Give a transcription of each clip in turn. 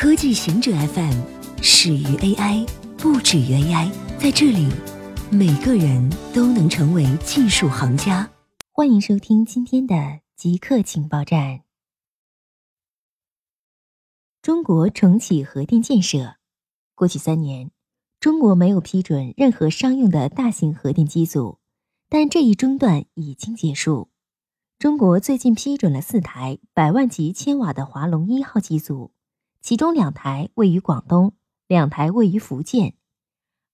科技行者 FM 始于 AI，不止于 AI。在这里，每个人都能成为技术行家。欢迎收听今天的极客情报站。中国重启核电建设。过去三年，中国没有批准任何商用的大型核电机组，但这一中断已经结束。中国最近批准了四台百万级千瓦的华龙一号机组。其中两台位于广东，两台位于福建。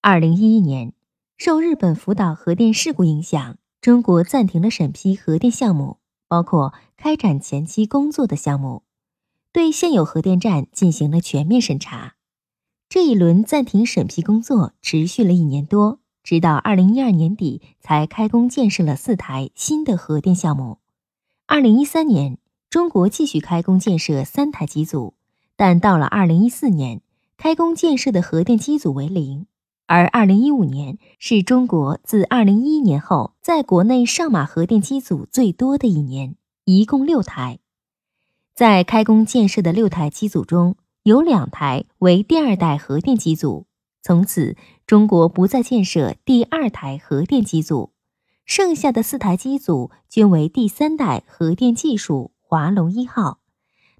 二零一一年，受日本福岛核电事故影响，中国暂停了审批核电项目，包括开展前期工作的项目，对现有核电站进行了全面审查。这一轮暂停审批工作持续了一年多，直到二零一二年底才开工建设了四台新的核电项目。二零一三年，中国继续开工建设三台机组。但到了二零一四年，开工建设的核电机组为零，而二零一五年是中国自二零一一年后在国内上马核电机组最多的一年，一共六台。在开工建设的六台机组中，有两台为第二代核电机组，从此中国不再建设第二台核电机组，剩下的四台机组均为第三代核电技术华龙一号。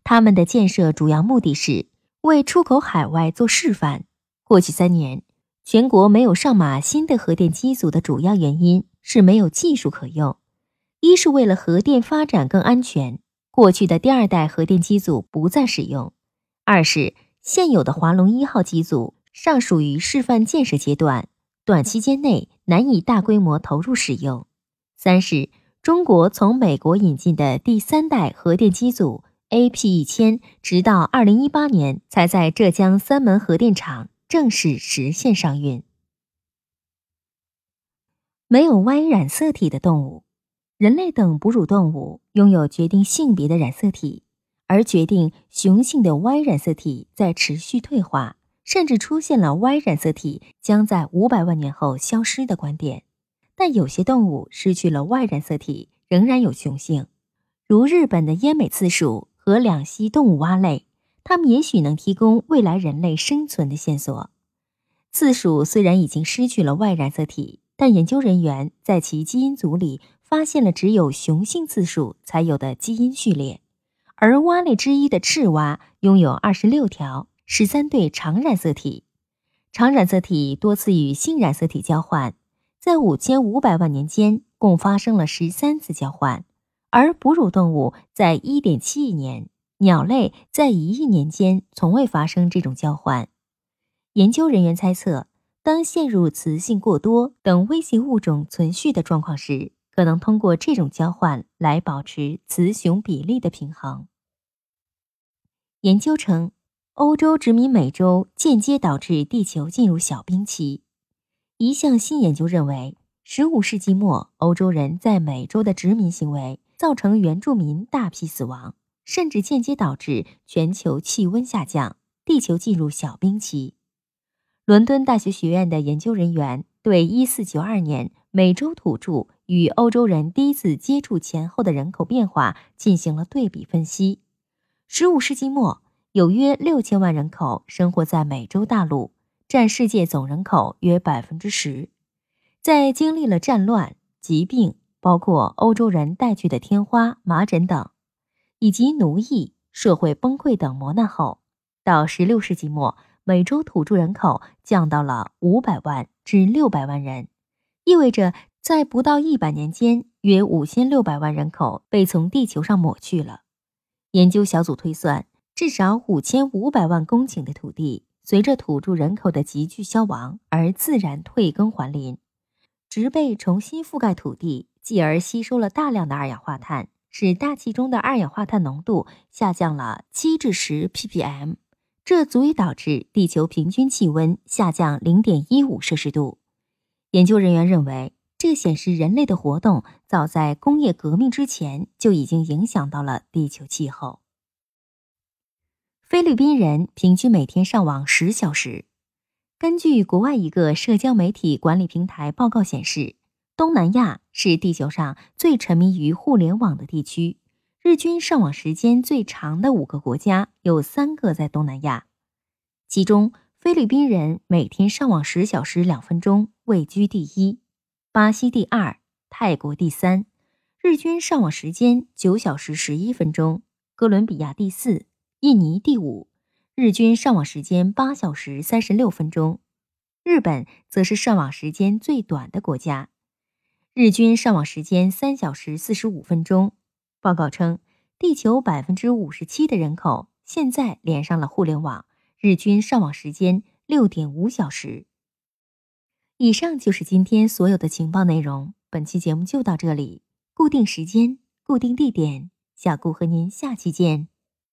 他们的建设主要目的是为出口海外做示范。过去三年，全国没有上马新的核电机组的主要原因是没有技术可用。一是为了核电发展更安全，过去的第二代核电机组不再使用；二是现有的华龙一号机组尚属于示范建设阶段，短期间内难以大规模投入使用；三是中国从美国引进的第三代核电机组。AP 一千，直到二零一八年才在浙江三门核电厂正式实现商运。没有 Y 染色体的动物，人类等哺乳动物拥有决定性别的染色体，而决定雄性的 Y 染色体在持续退化，甚至出现了 Y 染色体将在五百万年后消失的观点。但有些动物失去了 Y 染色体，仍然有雄性，如日本的奄美刺鼠。和两栖动物蛙类，它们也许能提供未来人类生存的线索。刺鼠虽然已经失去了 Y 染色体，但研究人员在其基因组里发现了只有雄性刺鼠才有的基因序列。而蛙类之一的赤蛙拥有二十六条、十三对长染色体，长染色体多次与性染色体交换，在五千五百万年间共发生了十三次交换。而哺乳动物在1.7亿年，鸟类在一亿年间从未发生这种交换。研究人员猜测，当陷入雌性过多等威胁物种存续的状况时，可能通过这种交换来保持雌雄比例的平衡。研究称，欧洲殖民美洲间接导致地球进入小冰期。一项新研究认为，15世纪末欧洲人在美洲的殖民行为。造成原住民大批死亡，甚至间接导致全球气温下降，地球进入小冰期。伦敦大学学院的研究人员对1492年美洲土著与欧洲人第一次接触前后的人口变化进行了对比分析。15世纪末，有约6000万人口生活在美洲大陆，占世界总人口约百分之十。在经历了战乱、疾病。包括欧洲人带去的天花、麻疹等，以及奴役、社会崩溃等磨难后，到16世纪末，美洲土著人口降到了500万至600万人，意味着在不到100年间，约5600万人口被从地球上抹去了。研究小组推算，至少5500万公顷的土地随着土著人口的急剧消亡而自然退耕还林，植被重新覆盖土地。继而吸收了大量的二氧化碳，使大气中的二氧化碳浓度下降了七至十 ppm，这足以导致地球平均气温下降零点一五摄氏度。研究人员认为，这显示人类的活动早在工业革命之前就已经影响到了地球气候。菲律宾人平均每天上网十小时。根据国外一个社交媒体管理平台报告显示。东南亚是地球上最沉迷于互联网的地区，日均上网时间最长的五个国家有三个在东南亚，其中菲律宾人每天上网十小时两分钟，位居第一；巴西第二，泰国第三，日均上网时间九小时十一分钟；哥伦比亚第四，印尼第五，日均上网时间八小时三十六分钟；日本则是上网时间最短的国家，日均上网时间三小时四十五分钟。报告称，地球百分之五十七的人口现在连上了互联网。日均上网时间六点五小时。以上就是今天所有的情报内容。本期节目就到这里，固定时间，固定地点，小顾和您下期见。